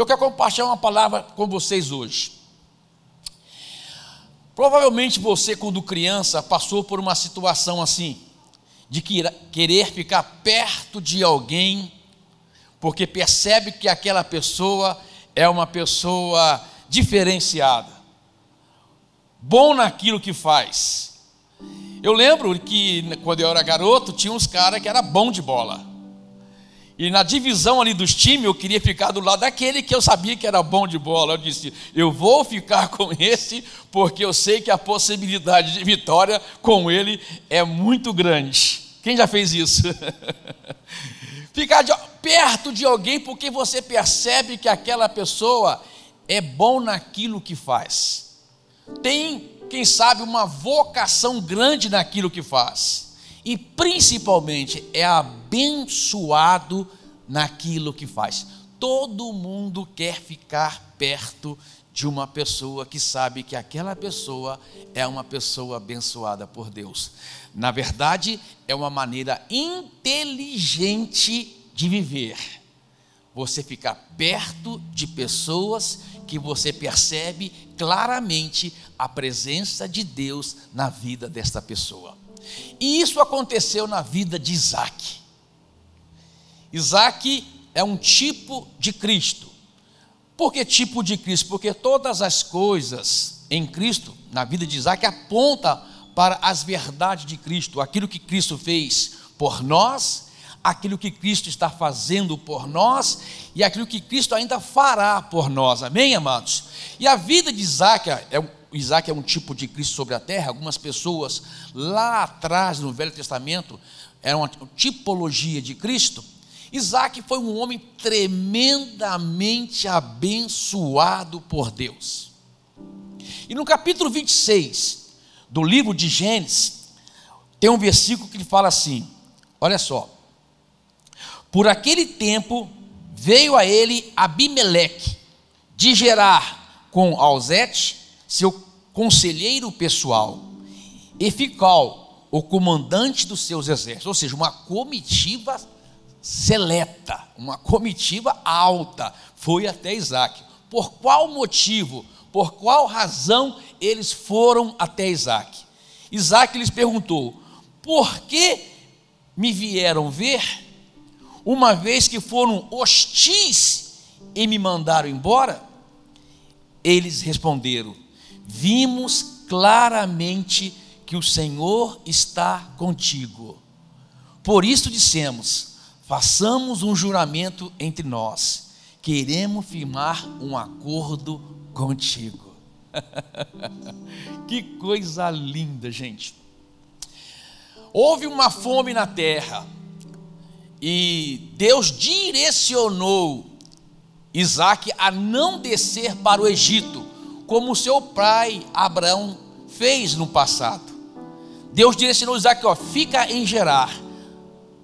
Eu quero compartilhar uma palavra com vocês hoje. Provavelmente você, quando criança, passou por uma situação assim, de querer ficar perto de alguém, porque percebe que aquela pessoa é uma pessoa diferenciada, bom naquilo que faz. Eu lembro que quando eu era garoto, tinha uns caras que era bom de bola. E na divisão ali dos times, eu queria ficar do lado daquele que eu sabia que era bom de bola. Eu disse: eu vou ficar com esse, porque eu sei que a possibilidade de vitória com ele é muito grande. Quem já fez isso? ficar de, perto de alguém porque você percebe que aquela pessoa é bom naquilo que faz. Tem, quem sabe, uma vocação grande naquilo que faz e principalmente é abençoado naquilo que faz. Todo mundo quer ficar perto de uma pessoa que sabe que aquela pessoa é uma pessoa abençoada por Deus. Na verdade, é uma maneira inteligente de viver. Você ficar perto de pessoas que você percebe claramente a presença de Deus na vida desta pessoa. E isso aconteceu na vida de Isaac. Isaac é um tipo de Cristo. Por que tipo de Cristo? Porque todas as coisas em Cristo, na vida de Isaac, aponta para as verdades de Cristo, aquilo que Cristo fez por nós, aquilo que Cristo está fazendo por nós e aquilo que Cristo ainda fará por nós. Amém, amados? E a vida de Isaac é Isaac é um tipo de Cristo sobre a terra. Algumas pessoas lá atrás no Velho Testamento eram uma tipologia de Cristo. Isaac foi um homem tremendamente abençoado por Deus. E no capítulo 26 do livro de Gênesis, tem um versículo que fala assim: olha só. Por aquele tempo veio a ele Abimeleque de Gerar com Alzete, seu conselheiro pessoal, e Fical, o comandante dos seus exércitos, ou seja, uma comitiva seleta, uma comitiva alta, foi até Isaac. Por qual motivo, por qual razão eles foram até Isaac? Isaac lhes perguntou: Por que me vieram ver, uma vez que foram hostis e me mandaram embora? Eles responderam: vimos claramente que o Senhor está contigo. Por isso dissemos: façamos um juramento entre nós, queremos firmar um acordo contigo. que coisa linda, gente. Houve uma fome na terra e Deus direcionou Isaac a não descer para o Egito como seu pai Abraão fez no passado. Deus direcionou Isaac, ó, fica em Gerar,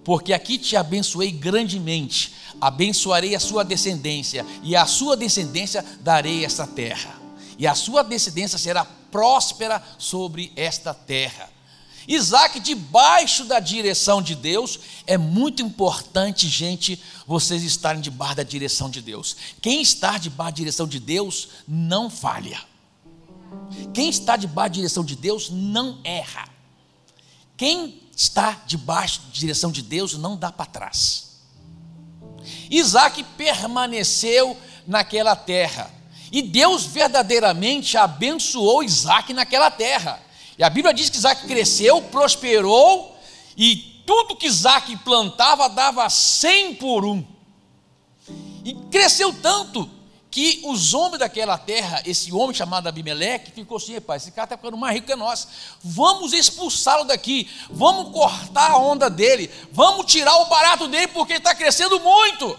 porque aqui te abençoei grandemente, abençoarei a sua descendência, e a sua descendência darei esta terra, e a sua descendência será próspera sobre esta terra. Isaac, debaixo da direção de Deus, é muito importante, gente, vocês estarem debaixo da direção de Deus. Quem está debaixo da direção de Deus não falha. Quem está debaixo da direção de Deus não erra. Quem está debaixo da direção de Deus não dá para trás. Isaac permaneceu naquela terra. E Deus verdadeiramente abençoou Isaac naquela terra. E a Bíblia diz que Isaac cresceu, prosperou, e tudo que Isaac plantava dava cem por um. E cresceu tanto que os homens daquela terra, esse homem chamado Abimeleque, ficou assim: pai, esse cara está ficando mais rico que nós, vamos expulsá-lo daqui, vamos cortar a onda dele, vamos tirar o barato dele, porque ele está crescendo muito.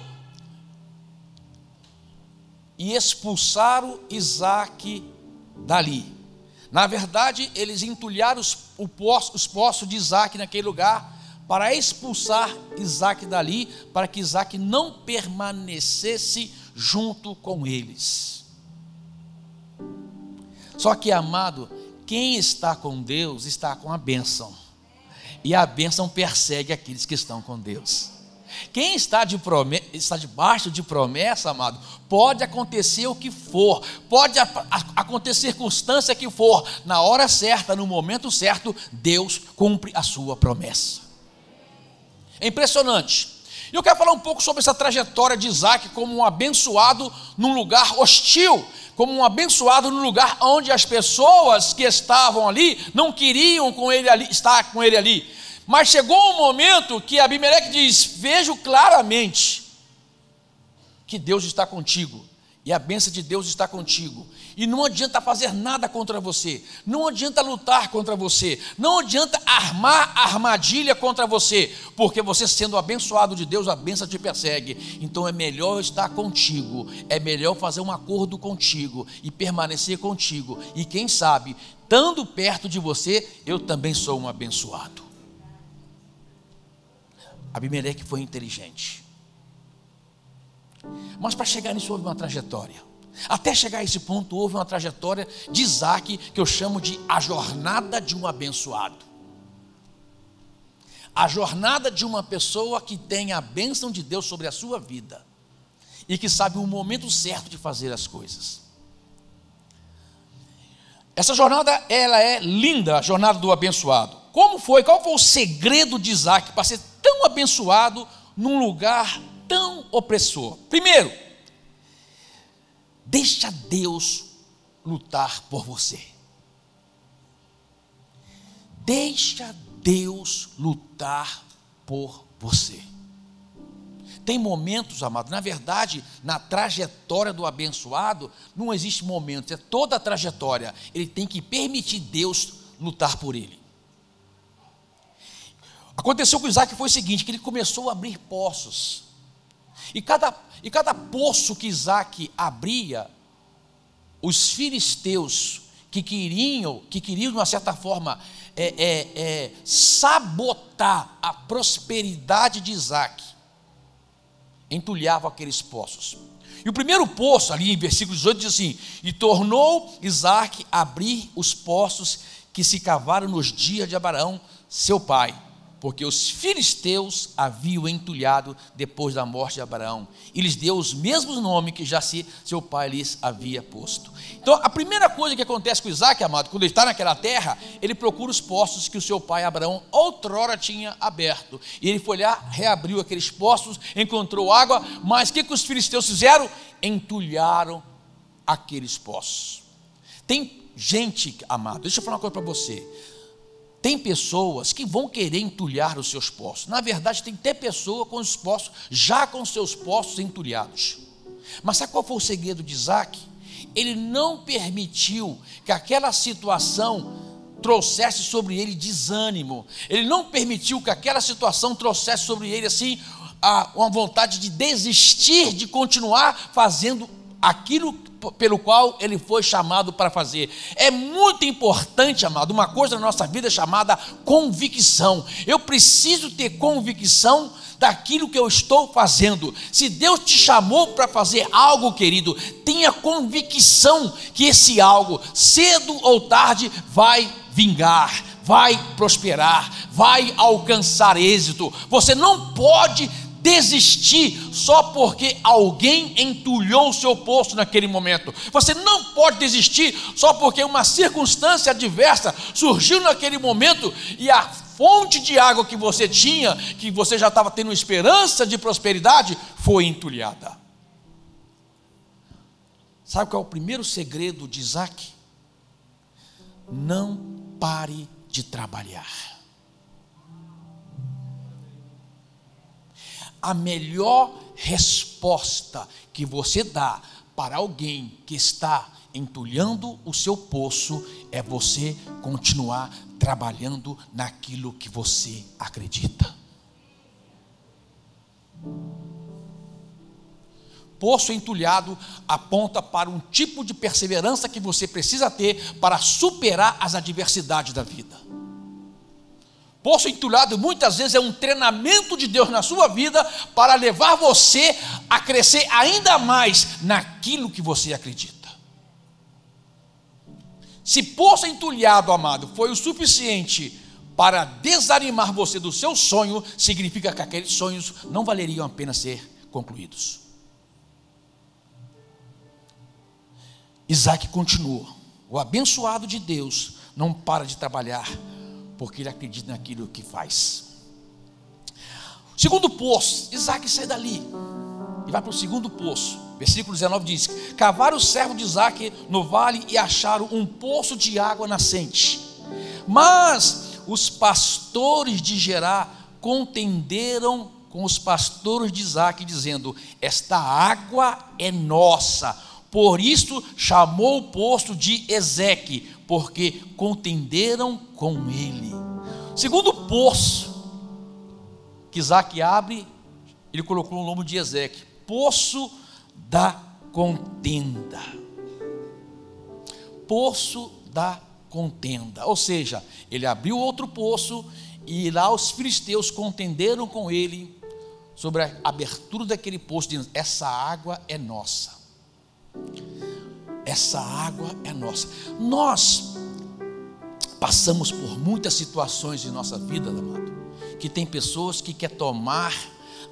E expulsaram Isaac dali. Na verdade, eles entulharam os, os poços de Isaac naquele lugar para expulsar Isaac dali, para que Isaac não permanecesse junto com eles. Só que, amado, quem está com Deus está com a bênção, e a bênção persegue aqueles que estão com Deus. Quem está, de promessa, está debaixo de promessa, amado, pode acontecer o que for, pode acontecer circunstância que for, na hora certa, no momento certo, Deus cumpre a sua promessa. É impressionante. E eu quero falar um pouco sobre essa trajetória de Isaac como um abençoado num lugar hostil, como um abençoado no lugar onde as pessoas que estavam ali não queriam com ele ali, estar com ele ali. Mas chegou um momento que Abimeleque diz: Vejo claramente que Deus está contigo, e a bênção de Deus está contigo. E não adianta fazer nada contra você, não adianta lutar contra você, não adianta armar armadilha contra você, porque você sendo abençoado de Deus, a bênção te persegue. Então é melhor estar contigo, é melhor fazer um acordo contigo e permanecer contigo. E quem sabe, estando perto de você, eu também sou um abençoado. Abimeleque foi inteligente. Mas para chegar nisso houve uma trajetória. Até chegar a esse ponto, houve uma trajetória de Isaac que eu chamo de a jornada de um abençoado. A jornada de uma pessoa que tem a bênção de Deus sobre a sua vida e que sabe o momento certo de fazer as coisas. Essa jornada, ela é linda, a jornada do abençoado. Como foi? Qual foi o segredo de Isaac para ser tão abençoado num lugar tão opressor? Primeiro, deixa Deus lutar por você. Deixa Deus lutar por você. Tem momentos, amado, na verdade, na trajetória do abençoado, não existe momento, é toda a trajetória. Ele tem que permitir Deus lutar por ele. Aconteceu com Isaac foi o seguinte: que ele começou a abrir poços. E cada, e cada poço que Isaac abria, os filisteus que queriam, que queriam de uma certa forma é, é, é, sabotar a prosperidade de Isaac, entulhavam aqueles poços. E o primeiro poço, ali em versículo 18, diz assim: E tornou Isaac abrir os poços que se cavaram nos dias de Abraão, seu pai porque os filisteus haviam entulhado depois da morte de Abraão, e lhes deu os mesmos nomes que já se seu pai lhes havia posto. Então, a primeira coisa que acontece com Isaac, amado, quando ele está naquela terra, ele procura os postos que o seu pai Abraão outrora tinha aberto, e ele foi lá, reabriu aqueles postos, encontrou água, mas o que, que os filisteus fizeram? Entulharam aqueles postos. Tem gente, amado, deixa eu falar uma coisa para você tem pessoas que vão querer entulhar os seus poços. Na verdade, tem até pessoa com os poços, já com seus poços entulhados. Mas sabe qual foi o segredo de Isaac? Ele não permitiu que aquela situação trouxesse sobre ele desânimo. Ele não permitiu que aquela situação trouxesse sobre ele assim uma vontade de desistir de continuar fazendo aquilo pelo qual ele foi chamado para fazer. É muito importante, amado, uma coisa na nossa vida chamada convicção. Eu preciso ter convicção daquilo que eu estou fazendo. Se Deus te chamou para fazer algo, querido, tenha convicção que esse algo, cedo ou tarde, vai vingar, vai prosperar, vai alcançar êxito. Você não pode desistir só porque alguém entulhou o seu poço naquele momento. Você não pode desistir só porque uma circunstância adversa surgiu naquele momento e a fonte de água que você tinha, que você já estava tendo esperança de prosperidade, foi entulhada. Sabe qual é o primeiro segredo de Isaac? Não pare de trabalhar. A melhor resposta que você dá para alguém que está entulhando o seu poço é você continuar trabalhando naquilo que você acredita. Poço entulhado aponta para um tipo de perseverança que você precisa ter para superar as adversidades da vida. Poço entulhado muitas vezes é um treinamento de Deus na sua vida para levar você a crescer ainda mais naquilo que você acredita. Se poço entulhado, amado, foi o suficiente para desanimar você do seu sonho, significa que aqueles sonhos não valeriam a pena ser concluídos. Isaac continuou. O abençoado de Deus não para de trabalhar, porque ele acredita naquilo que faz. Segundo poço, Isaac sai dali e vai para o segundo poço. Versículo 19 diz: Cavaram o servo de Isaac no vale e acharam um poço de água nascente. Mas os pastores de Gerá contenderam com os pastores de Isaac, dizendo: Esta água é nossa. Por isso chamou o poço de Ezeque, porque contenderam com ele. Segundo poço que Isaac abre, ele colocou o nome de Ezeque, poço da contenda. Poço da contenda. Ou seja, ele abriu outro poço e lá os filisteus contenderam com ele sobre a abertura daquele poço, dizendo: Essa água é nossa. Essa água é nossa. Nós passamos por muitas situações em nossa vida, amado, que tem pessoas que quer tomar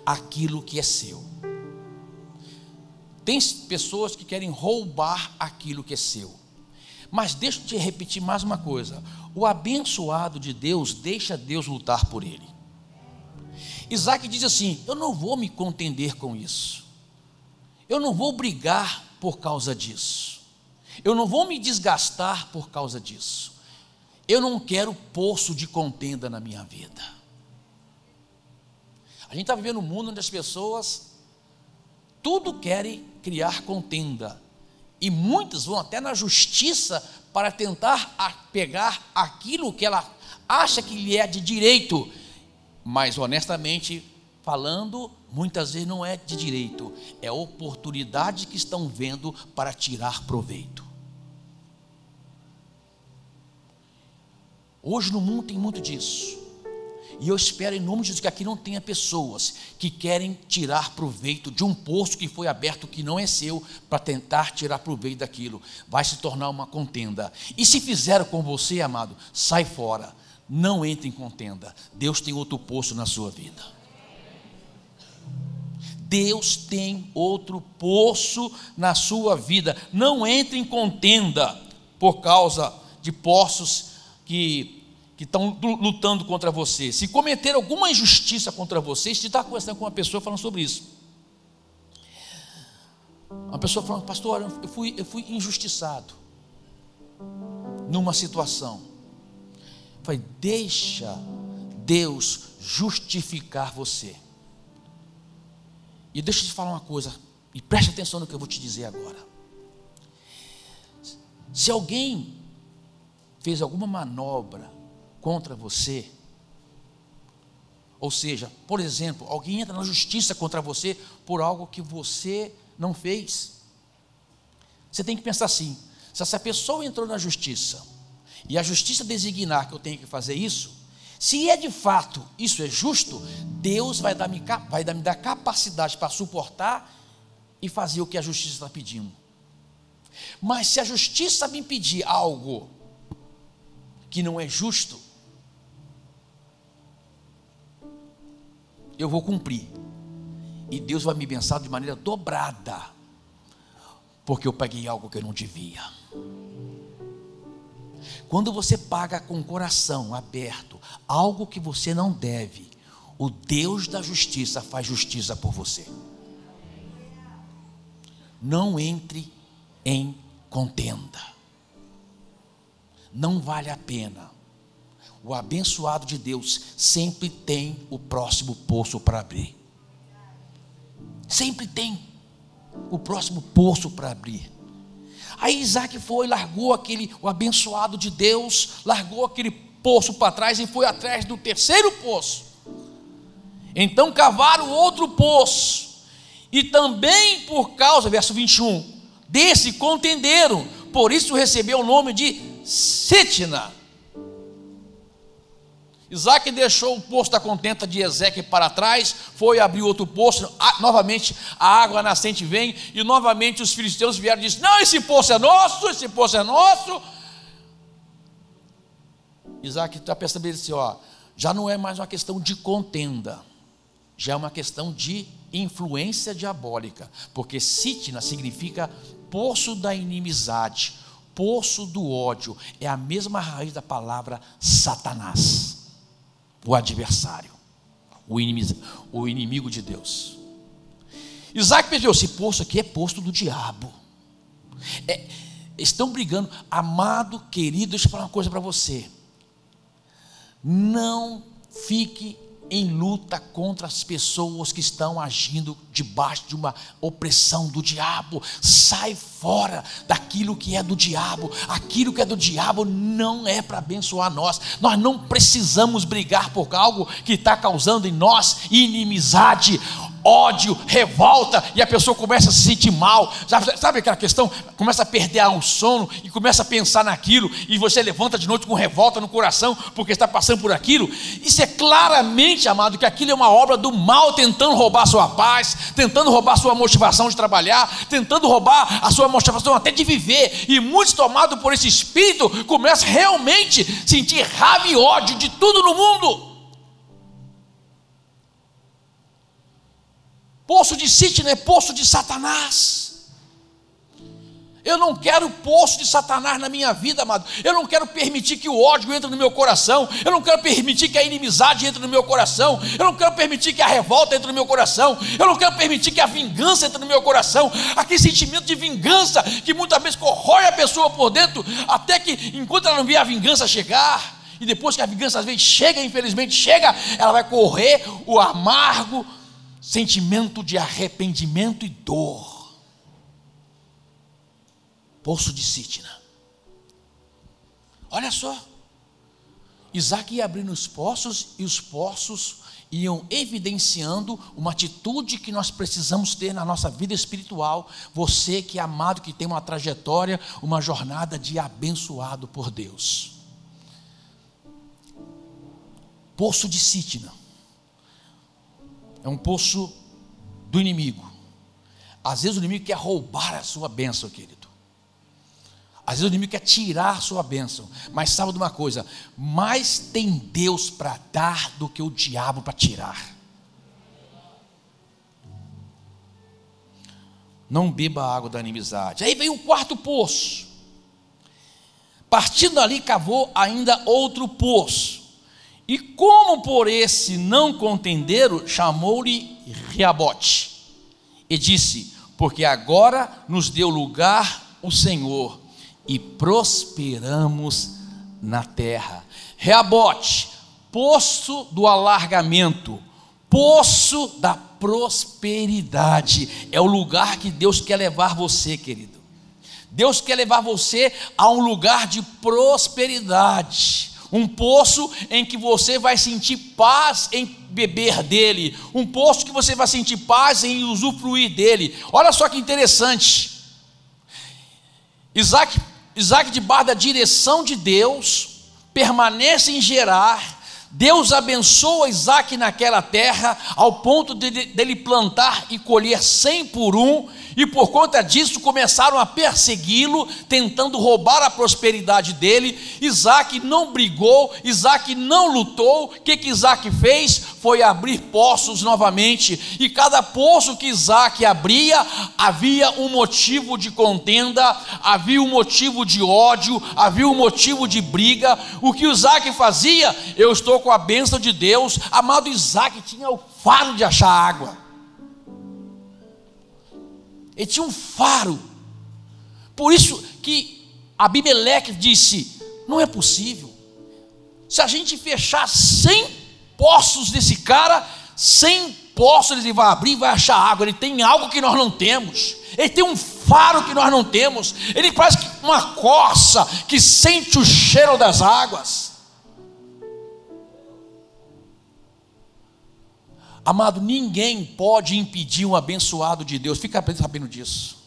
aquilo que é seu. Tem pessoas que querem roubar aquilo que é seu. Mas deixa eu te repetir mais uma coisa: o abençoado de Deus deixa Deus lutar por ele. Isaac diz assim: Eu não vou me contender com isso, eu não vou brigar por causa disso, eu não vou me desgastar por causa disso, eu não quero poço de contenda na minha vida. A gente está vivendo um mundo onde as pessoas tudo querem criar contenda. E muitos vão até na justiça para tentar pegar aquilo que ela acha que lhe é de direito. Mas honestamente falando, muitas vezes não é de direito, é oportunidade que estão vendo para tirar proveito. Hoje no mundo tem muito disso. E eu espero em nome de Jesus que aqui não tenha pessoas que querem tirar proveito de um poço que foi aberto que não é seu para tentar tirar proveito daquilo. Vai se tornar uma contenda. E se fizeram com você, amado, sai fora. Não entre em contenda. Deus tem outro poço na sua vida. Deus tem outro poço na sua vida. Não entre em contenda por causa de poços que que estão lutando contra você, se cometer alguma injustiça contra você, se está conversando com uma pessoa falando sobre isso. Uma pessoa falando, pastor, eu fui, eu fui injustiçado numa situação. Eu falei, deixa Deus justificar você. E deixa eu te falar uma coisa, e preste atenção no que eu vou te dizer agora. Se alguém fez alguma manobra contra você. Ou seja, por exemplo, alguém entra na justiça contra você por algo que você não fez. Você tem que pensar assim: se essa pessoa entrou na justiça e a justiça designar que eu tenho que fazer isso, se é de fato isso é justo, Deus vai dar-me vai dar, me dar capacidade para suportar e fazer o que a justiça está pedindo. Mas se a justiça me pedir algo que não é justo, eu vou cumprir. E Deus vai me abençoar de maneira dobrada, porque eu paguei algo que eu não devia. Quando você paga com o coração aberto algo que você não deve, o Deus da justiça faz justiça por você. Não entre em contenda. Não vale a pena o abençoado de Deus sempre tem o próximo poço para abrir. Sempre tem o próximo poço para abrir. Aí Isaac foi, largou aquele, o abençoado de Deus, largou aquele poço para trás e foi atrás do terceiro poço. Então cavaram outro poço, e também por causa, verso 21, desse contenderam, por isso recebeu o nome de Sitna Isaac deixou o poço da contenta de Ezequiel para trás, foi abrir outro poço, novamente a água nascente vem, e novamente os filisteus vieram e disseram: Não, esse poço é nosso, esse poço é nosso. Isaac está percebendo assim, ó, já não é mais uma questão de contenda, já é uma questão de influência diabólica, porque Sitna significa poço da inimizade, poço do ódio, é a mesma raiz da palavra Satanás, o adversário, o inimigo, o inimigo de Deus. Isaac percebeu: esse poço aqui é poço do diabo. É, estão brigando, amado, querido, deixa eu falar uma coisa para você. Não fique em luta contra as pessoas que estão agindo debaixo de uma opressão do diabo. Sai fora daquilo que é do diabo. Aquilo que é do diabo não é para abençoar nós. Nós não precisamos brigar por algo que está causando em nós inimizade ódio, revolta, e a pessoa começa a se sentir mal. Sabe, aquela questão? Começa a perder o sono e começa a pensar naquilo, e você levanta de noite com revolta no coração porque está passando por aquilo. Isso é claramente, amado, que aquilo é uma obra do mal tentando roubar sua paz, tentando roubar sua motivação de trabalhar, tentando roubar a sua motivação até de viver. E muitos tomados por esse espírito começam realmente a sentir raiva e ódio de tudo no mundo. Poço de Sitna é poço de Satanás. Eu não quero poço de Satanás na minha vida, amado. Eu não quero permitir que o ódio entre no meu coração. Eu não quero permitir que a inimizade entre no meu coração. Eu não quero permitir que a revolta entre no meu coração. Eu não quero permitir que a vingança entre no meu coração. Aquele sentimento de vingança que muitas vezes corrói a pessoa por dentro, até que enquanto ela não vê a vingança chegar, e depois que a vingança às vezes chega, infelizmente chega, ela vai correr o amargo, sentimento de arrependimento e dor. Poço de Sitna. Olha só. Isaac ia abrindo os poços e os poços iam evidenciando uma atitude que nós precisamos ter na nossa vida espiritual. Você que é amado, que tem uma trajetória, uma jornada de abençoado por Deus. Poço de Sitna é um poço do inimigo. Às vezes o inimigo quer roubar a sua bênção, querido. Às vezes o inimigo quer tirar a sua bênção. Mas sabe de uma coisa: mais tem Deus para dar do que o diabo para tirar. Não beba a água da inimizade. Aí veio o quarto poço. Partindo dali, cavou ainda outro poço e como por esse não contenderam, chamou-lhe Reabote. E disse: Porque agora nos deu lugar o Senhor e prosperamos na terra. Reabote, poço do alargamento, poço da prosperidade. É o lugar que Deus quer levar você, querido. Deus quer levar você a um lugar de prosperidade um poço em que você vai sentir paz em beber dele, um poço que você vai sentir paz em usufruir dele. Olha só que interessante. Isaac, Isaac debaixo da direção de Deus, permanece em Gerar, Deus abençoa Isaac naquela terra, ao ponto dele de, de plantar e colher cem por um, e por conta disso começaram a persegui-lo, tentando roubar a prosperidade dele. Isaac não brigou, Isaac não lutou. O que, que Isaac fez? Foi abrir poços novamente, e cada poço que Isaac abria, havia um motivo de contenda, havia um motivo de ódio, havia um motivo de briga. O que Isaac fazia? Eu estou com a bênção de Deus. Amado Isaac tinha o faro de achar água. Ele tinha um faro. Por isso que Abimeleque disse: não é possível. Se a gente fechar 100 poços desse cara, 100 poços ele vai abrir e vai achar água. Ele tem algo que nós não temos. Ele tem um faro que nós não temos. Ele parece uma coça que sente o cheiro das águas. Amado, ninguém pode impedir um abençoado de Deus, fica sabendo disso.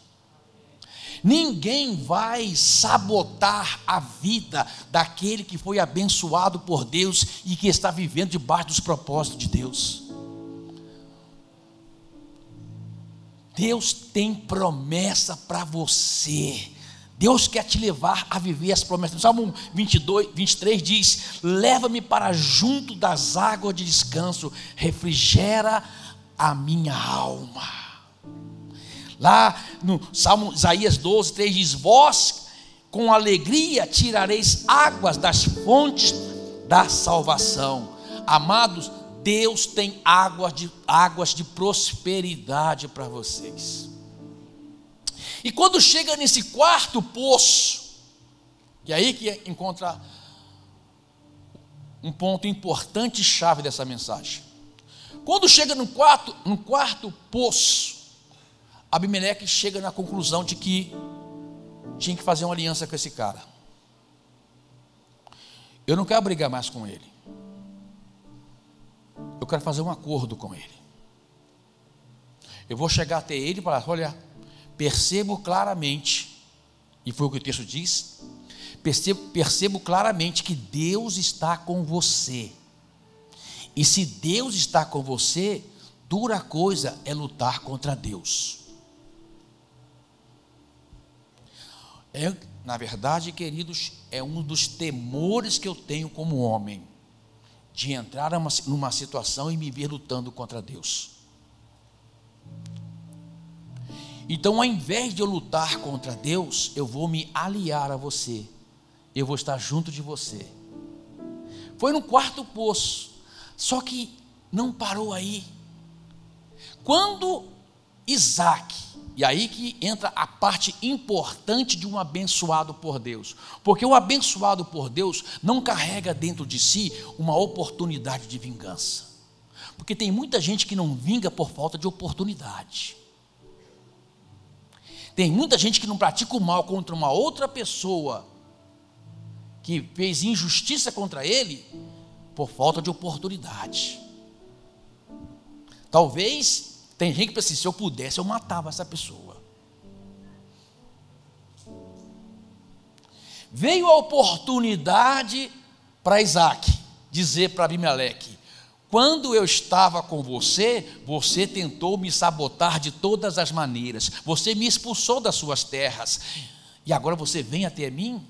Ninguém vai sabotar a vida daquele que foi abençoado por Deus e que está vivendo debaixo dos propósitos de Deus. Deus tem promessa para você. Deus quer te levar a viver as promessas. Salmo 22, 23 diz: Leva-me para junto das águas de descanso, refrigera a minha alma. Lá no Salmo Isaías 12, 3 diz: Vós com alegria tirareis águas das fontes da salvação. Amados, Deus tem águas de, águas de prosperidade para vocês. E quando chega nesse quarto poço, e aí que encontra um ponto importante e chave dessa mensagem. Quando chega no quarto, no quarto poço, Abimeleque chega na conclusão de que tinha que fazer uma aliança com esse cara. Eu não quero brigar mais com ele. Eu quero fazer um acordo com ele. Eu vou chegar até ele e falar: olha, percebo claramente, e foi o que o texto diz, percebo, percebo claramente que Deus está com você. E se Deus está com você, dura coisa é lutar contra Deus. É, na verdade, queridos, é um dos temores que eu tenho como homem, de entrar numa, situação e me ver lutando contra Deus. Então, ao invés de eu lutar contra Deus, eu vou me aliar a você. Eu vou estar junto de você. Foi no quarto poço. Só que não parou aí. Quando Isaac, e aí que entra a parte importante de um abençoado por Deus, porque o abençoado por Deus não carrega dentro de si uma oportunidade de vingança, porque tem muita gente que não vinga por falta de oportunidade. Tem muita gente que não pratica o mal contra uma outra pessoa que fez injustiça contra ele por falta de oportunidade. Talvez tem gente que pensa assim, se eu pudesse eu matava essa pessoa. Veio a oportunidade para Isaac dizer para Abimeleque: quando eu estava com você, você tentou me sabotar de todas as maneiras. Você me expulsou das suas terras. E agora você vem até mim?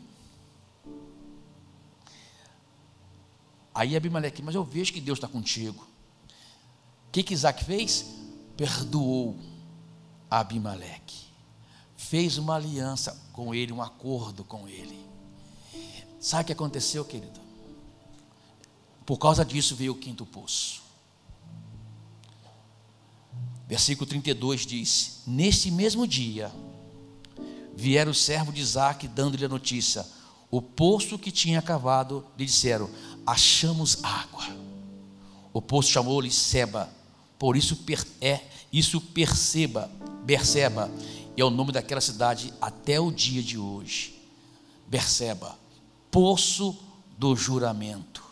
Aí Abimeleque, mas eu vejo que Deus está contigo. O que, que Isaac fez? Perdoou Abimeleque. Fez uma aliança com ele, um acordo com ele. Sabe o que aconteceu, querido? Por causa disso veio o quinto poço. Versículo 32 diz: Neste mesmo dia, vieram o servo de Isaac, dando-lhe a notícia: o poço que tinha cavado, lhe disseram: Achamos água. O poço chamou-lhe Seba, por isso é, isso perceba, Berseba, é o nome daquela cidade até o dia de hoje. Berseba, poço do juramento.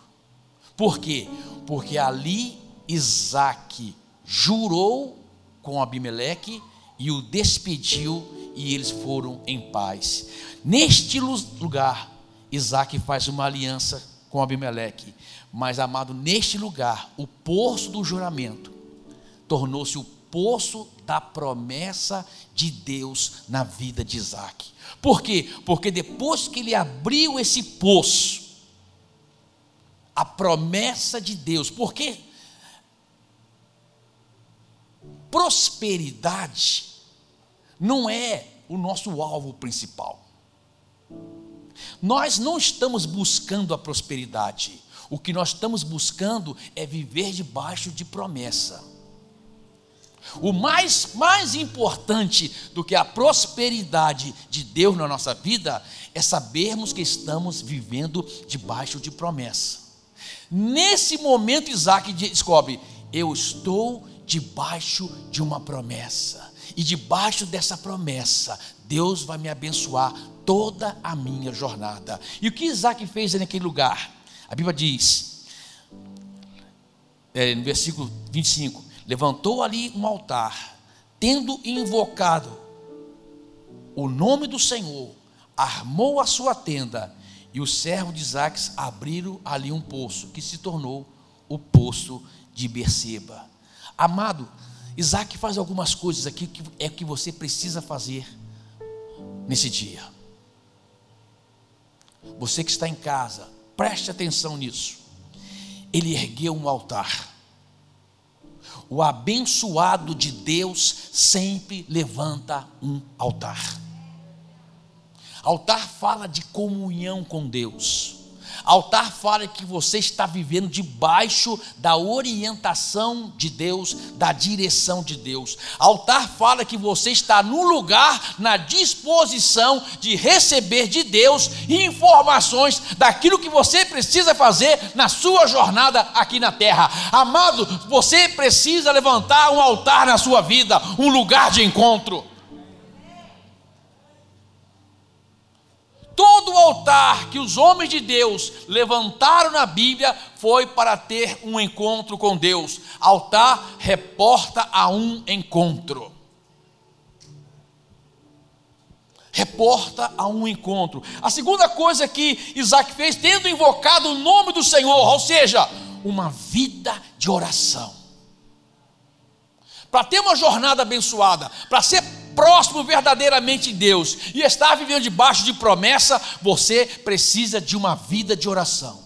Por quê? Porque ali Isaac jurou com Abimeleque e o despediu e eles foram em paz. Neste lugar, Isaac faz uma aliança com Abimeleque. Mas, amado, neste lugar, o poço do juramento tornou-se o poço da promessa de Deus na vida de Isaac. Por quê? Porque depois que ele abriu esse poço, a promessa de Deus, porque prosperidade não é o nosso alvo principal. Nós não estamos buscando a prosperidade, o que nós estamos buscando é viver debaixo de promessa. O mais, mais importante do que a prosperidade de Deus na nossa vida é sabermos que estamos vivendo debaixo de promessa. Nesse momento, Isaac descobre: eu estou debaixo de uma promessa, e debaixo dessa promessa, Deus vai me abençoar toda a minha jornada. E o que Isaac fez naquele lugar? A Bíblia diz, é, no versículo 25: levantou ali um altar, tendo invocado o nome do Senhor, armou a sua tenda e o servo de Isaac abriram ali um poço, que se tornou o poço de Berseba. Amado, Isaac faz algumas coisas aqui que é que você precisa fazer nesse dia. você que está em casa, preste atenção nisso. Ele ergueu um altar. O abençoado de Deus sempre levanta um altar. Altar fala de comunhão com Deus. Altar fala que você está vivendo debaixo da orientação de Deus, da direção de Deus. Altar fala que você está no lugar, na disposição de receber de Deus informações daquilo que você precisa fazer na sua jornada aqui na terra. Amado, você precisa levantar um altar na sua vida, um lugar de encontro. Todo o altar que os homens de Deus levantaram na Bíblia foi para ter um encontro com Deus. Altar reporta a um encontro. Reporta a um encontro. A segunda coisa que Isaac fez, tendo invocado o nome do Senhor, ou seja, uma vida de oração. Para ter uma jornada abençoada, para ser próximo verdadeiramente de Deus e estar vivendo debaixo de promessa, você precisa de uma vida de oração.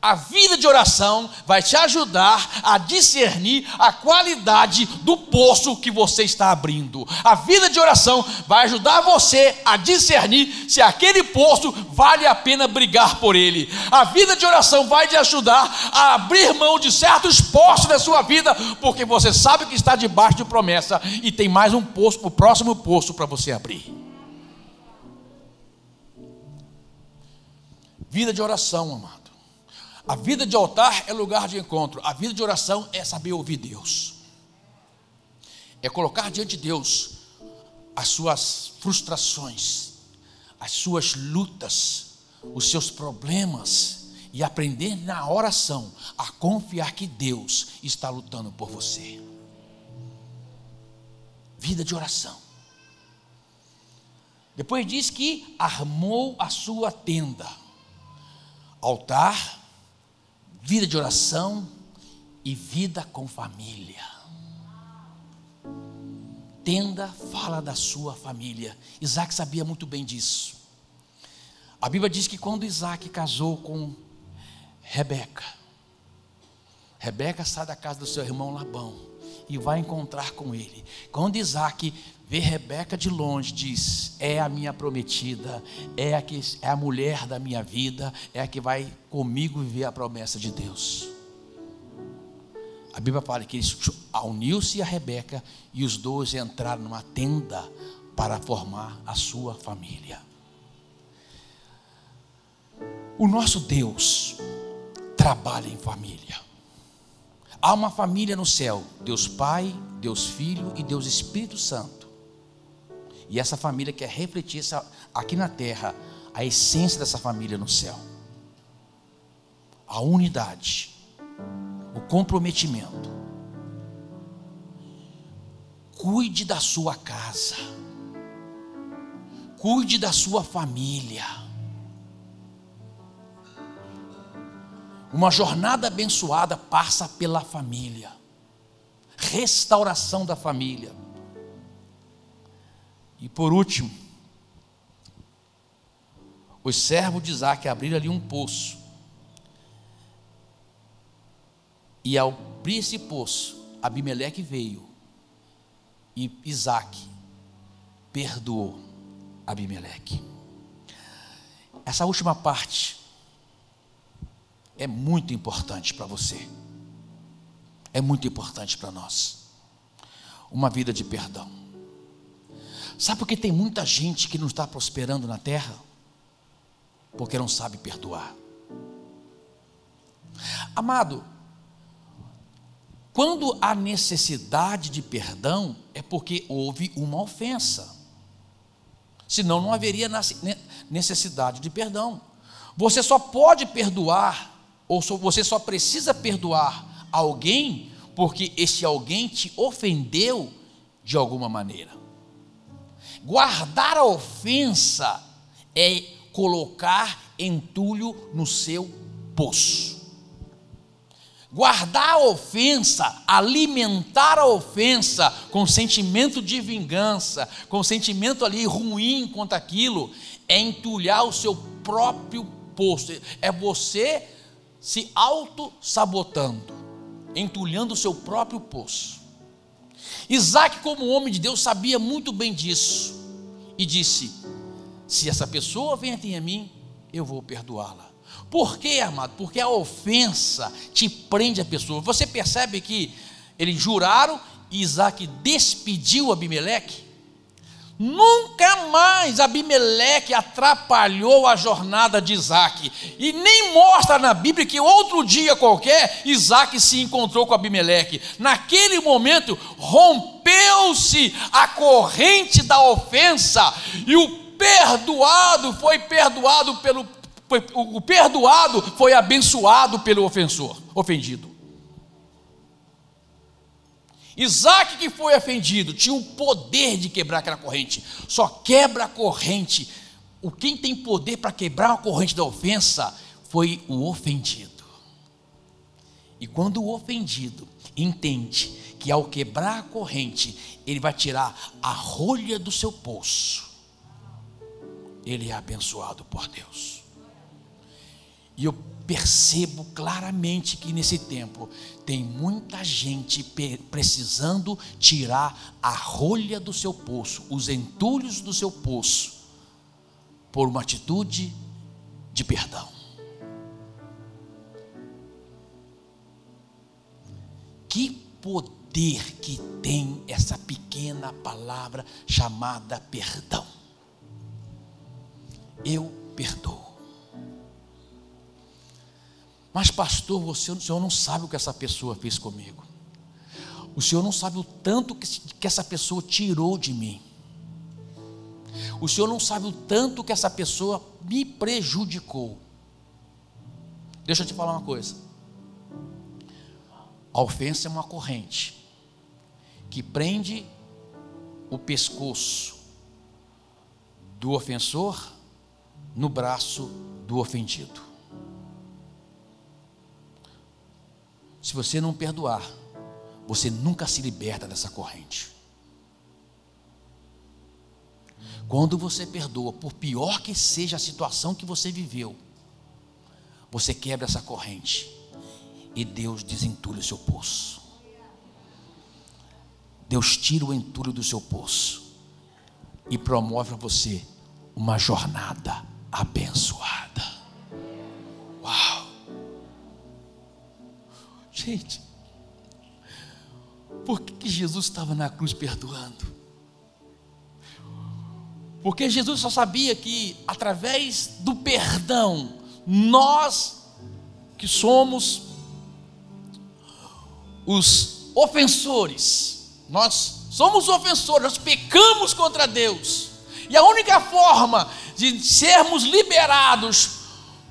A vida de oração vai te ajudar a discernir a qualidade do poço que você está abrindo. A vida de oração vai ajudar você a discernir se aquele poço vale a pena brigar por ele. A vida de oração vai te ajudar a abrir mão de certos poços da sua vida, porque você sabe que está debaixo de promessa e tem mais um poço, o próximo poço para você abrir. Vida de oração, amado. A vida de altar é lugar de encontro. A vida de oração é saber ouvir Deus. É colocar diante de Deus as suas frustrações, as suas lutas, os seus problemas e aprender na oração a confiar que Deus está lutando por você. Vida de oração. Depois diz que armou a sua tenda. Altar, vida de oração e vida com família. Tenda fala da sua família. Isaac sabia muito bem disso. A Bíblia diz que quando Isaac casou com Rebeca, Rebeca sai da casa do seu irmão Labão e vai encontrar com ele. Quando Isaac vê Rebeca de longe, diz: É a minha prometida, é a, que, é a mulher da minha vida, é a que vai comigo viver a promessa de Deus. A Bíblia fala que eles uniu-se a Rebeca e os dois entraram numa tenda para formar a sua família. O nosso Deus trabalha em família. Há uma família no céu: Deus Pai, Deus Filho e Deus Espírito Santo. E essa família quer refletir essa, aqui na terra a essência dessa família no céu. A unidade, o comprometimento. Cuide da sua casa. Cuide da sua família. Uma jornada abençoada passa pela família. Restauração da família e por último, os servos de Isaac abriram ali um poço. E ao abrir esse poço, Abimeleque veio e Isaac perdoou Abimeleque. Essa última parte é muito importante para você. É muito importante para nós. Uma vida de perdão. Sabe por que tem muita gente que não está prosperando na terra? Porque não sabe perdoar. Amado, quando há necessidade de perdão, é porque houve uma ofensa. Senão não haveria necessidade de perdão. Você só pode perdoar, ou você só precisa perdoar alguém, porque esse alguém te ofendeu de alguma maneira. Guardar a ofensa é colocar entulho no seu poço. guardar a ofensa, alimentar a ofensa com sentimento de vingança, com sentimento ali ruim quanto aquilo, é entulhar o seu próprio poço, é você se auto-sabotando, entulhando o seu próprio poço. Isaac, como homem de Deus, sabia muito bem disso e disse: Se essa pessoa vem até mim, eu vou perdoá-la. Por quê, amado? Porque a ofensa te prende a pessoa. Você percebe que eles juraram e Isaac despediu Abimeleque? Nunca mais Abimeleque atrapalhou a jornada de Isaac. E nem mostra na Bíblia que outro dia qualquer Isaac se encontrou com Abimeleque. Naquele momento rompeu-se a corrente da ofensa e o perdoado foi perdoado pelo o perdoado foi abençoado pelo ofensor, ofendido. Isaac, que foi ofendido, tinha o poder de quebrar aquela corrente. Só quebra a corrente. O quem tem poder para quebrar a corrente da ofensa foi o ofendido. E quando o ofendido entende que ao quebrar a corrente, ele vai tirar a rolha do seu poço, ele é abençoado por Deus. E eu percebo claramente que nesse tempo tem muita gente precisando tirar a rolha do seu poço, os entulhos do seu poço, por uma atitude de perdão. Que poder que tem essa pequena palavra chamada perdão. Eu perdoo. Mas, pastor, você, o senhor não sabe o que essa pessoa fez comigo. O senhor não sabe o tanto que, que essa pessoa tirou de mim. O senhor não sabe o tanto que essa pessoa me prejudicou. Deixa eu te falar uma coisa. A ofensa é uma corrente que prende o pescoço do ofensor no braço do ofendido. Se você não perdoar, você nunca se liberta dessa corrente. Quando você perdoa, por pior que seja a situação que você viveu, você quebra essa corrente e Deus desentulha o seu poço. Deus tira o entulho do seu poço e promove a você uma jornada abençoada. Gente, por que Jesus estava na cruz perdoando? Porque Jesus só sabia que através do perdão, nós que somos os ofensores, nós somos ofensores, nós pecamos contra Deus, e a única forma de sermos liberados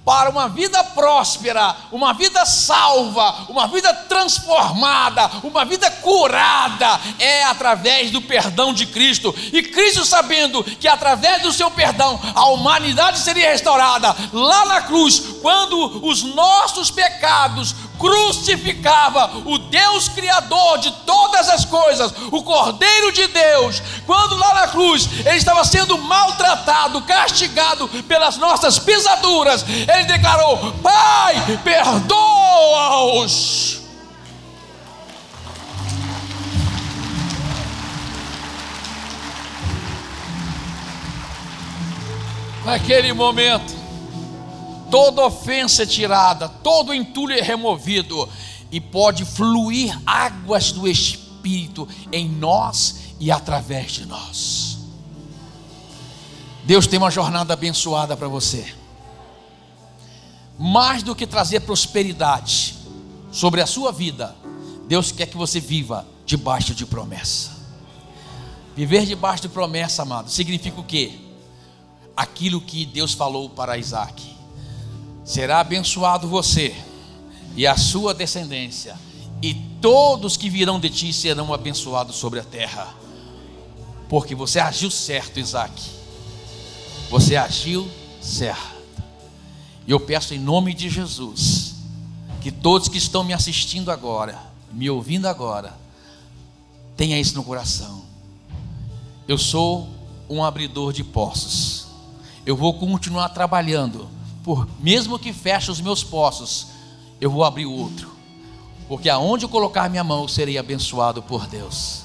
para uma vida próspera, uma vida salva, uma vida transformada, uma vida curada, é através do perdão de Cristo. E Cristo, sabendo que através do seu perdão a humanidade seria restaurada, lá na cruz, quando os nossos pecados crucificava o Deus Criador de todas as coisas, o Cordeiro de Deus, quando lá na cruz ele estava sendo maltratado, castigado pelas nossas pisaduras, ele declarou: Pai, perdoa-os. Naquele momento, toda ofensa é tirada, todo entulho é removido e pode fluir águas do Espírito em nós e através de nós. Deus tem uma jornada abençoada para você. Mais do que trazer prosperidade sobre a sua vida, Deus quer que você viva debaixo de promessa. Viver debaixo de promessa, amado, significa o quê? Aquilo que Deus falou para Isaac será abençoado você e a sua descendência, e todos que virão de ti serão abençoados sobre a terra, porque você agiu certo, Isaac. Você agiu certo. E eu peço em nome de Jesus Que todos que estão me assistindo agora, me ouvindo agora, tenha isso no coração. Eu sou um abridor de poços. Eu vou continuar trabalhando, por mesmo que feche os meus poços, eu vou abrir outro. Porque aonde eu colocar minha mão, eu serei abençoado por Deus.